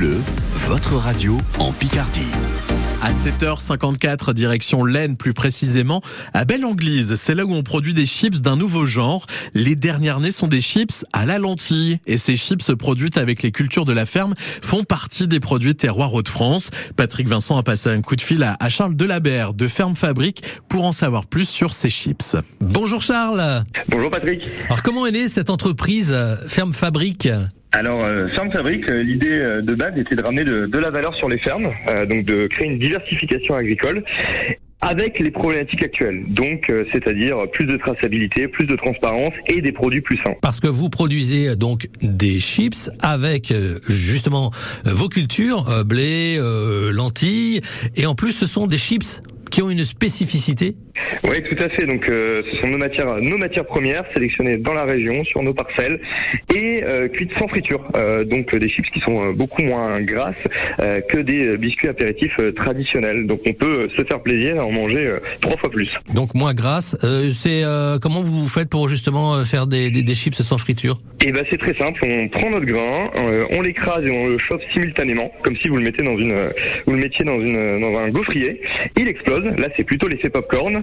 Bleu, votre radio en Picardie. À 7h54, direction l'Aisne plus précisément, à Belle-Anglise. C'est là où on produit des chips d'un nouveau genre. Les dernières nées sont des chips à la lentille. Et ces chips produites avec les cultures de la ferme font partie des produits terroirs Hauts-de-France. Patrick Vincent a passé un coup de fil à Charles Delabert de Ferme Fabrique pour en savoir plus sur ces chips. Bonjour Charles. Bonjour Patrick. Alors comment est née cette entreprise euh, Ferme Fabrique? Alors, euh, Ferme Fabrique, euh, l'idée euh, de base était de ramener de, de la valeur sur les fermes, euh, donc de créer une diversification agricole avec les problématiques actuelles. Donc, euh, c'est-à-dire plus de traçabilité, plus de transparence et des produits plus sains. Parce que vous produisez donc des chips avec euh, justement euh, vos cultures, euh, blé, euh, lentilles, et en plus ce sont des chips qui ont une spécificité? Oui, tout à fait. Donc, euh, ce sont nos matières, nos matières premières sélectionnées dans la région, sur nos parcelles, et euh, cuites sans friture. Euh, donc, des chips qui sont euh, beaucoup moins grasses euh, que des euh, biscuits apéritifs euh, traditionnels. Donc, on peut euh, se faire plaisir et en manger euh, trois fois plus. Donc moins grasse. Euh, c'est euh, comment vous faites pour justement euh, faire des, des, des chips sans friture? Et ben, c'est très simple. On prend notre grain, euh, on l'écrase et on le chauffe simultanément, comme si vous le mettez dans une, euh, vous le mettiez dans une, dans un gaufrier. Il explose. Là, c'est plutôt l'effet popcorn.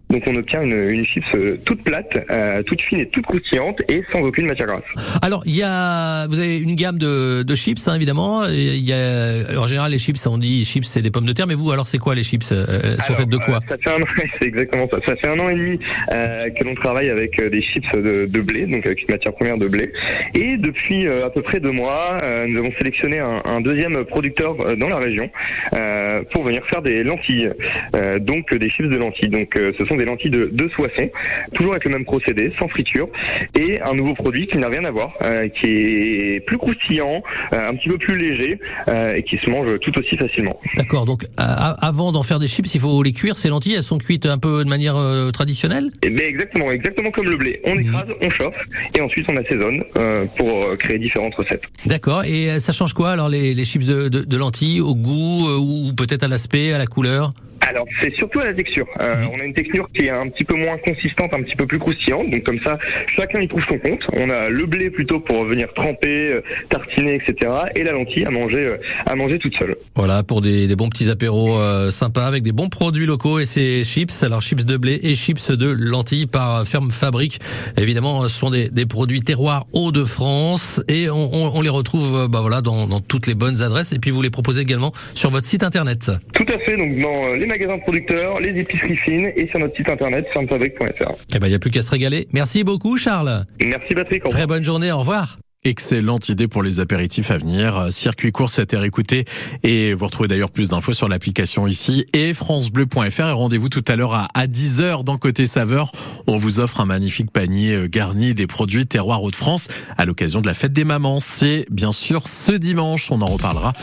Donc, on obtient une, une chips euh, toute plate, euh, toute fine et toute croustillante et sans aucune matière grasse. Alors il y a, vous avez une gamme de, de chips hein, évidemment. Il y a, en général les chips, on dit chips c'est des pommes de terre, mais vous alors c'est quoi les chips euh, Elles sont faites de quoi? euh, Ça fait un an, c'est exactement ça. Ça fait un an et demi euh, que l'on travaille avec euh, des chips de, de blé, donc avec une matière première de blé. Et depuis euh, à peu près deux mois, euh, nous avons sélectionné un, un deuxième producteur euh, dans la région euh, pour venir faire des lentilles, euh, donc euh, des chips de lentilles. Donc euh, ce sont des lentilles de, de toujours avec le même procédé, sans friture, et un nouveau produit qui n'a rien à voir, euh, qui est plus croustillant, euh, un petit peu plus léger euh, et qui se mange tout aussi facilement. D'accord. Donc avant d'en faire des chips, il faut les cuire. Ces lentilles, elles sont cuites un peu de manière traditionnelle? Eh exactement, exactement comme le blé. On écrase, on chauffe et ensuite on assaisonne pour créer différentes recettes. D'accord. Et ça change quoi alors les, les chips de, de, de lentilles au goût ou peut-être à l'aspect, à la couleur? Alors c'est surtout à la texture. Euh, On a une texture qui est un petit peu moins consistante, un petit peu plus croustillante. Donc comme ça, chacun y trouve son compte. On a le blé plutôt pour venir tremper, euh, tartiner, etc. Et la lentille à manger, euh, à manger toute seule. Voilà pour des, des bons petits apéros sympas avec des bons produits locaux et ces chips. Alors chips de blé et chips de lentilles par Ferme Fabrique. Évidemment, ce sont des, des produits terroirs Hauts-de-France et on, on- on les retrouve bah voilà dans, dans toutes les bonnes adresses. Et puis vous les proposez également sur votre site internet. Tout à fait. Donc dans les magasins producteurs, les épiceries fines et sur notre site internet fermefabrique.fr. Eh ben il y a plus qu'à se régaler. Merci beaucoup Charles. Merci Patrick. Très bonne journée. Au revoir. Excellente idée pour les apéritifs à venir. Circuit course à terre écouté. Et vous retrouvez d'ailleurs plus d'infos sur l'application ici et francebleu.fr. Et rendez-vous tout à l'heure à, à 10h dans Côté Saveur. On vous offre un magnifique panier euh, garni des produits terroirs Hauts-de-France à l'occasion de la fête des mamans. C'est bien sûr ce dimanche. On en reparlera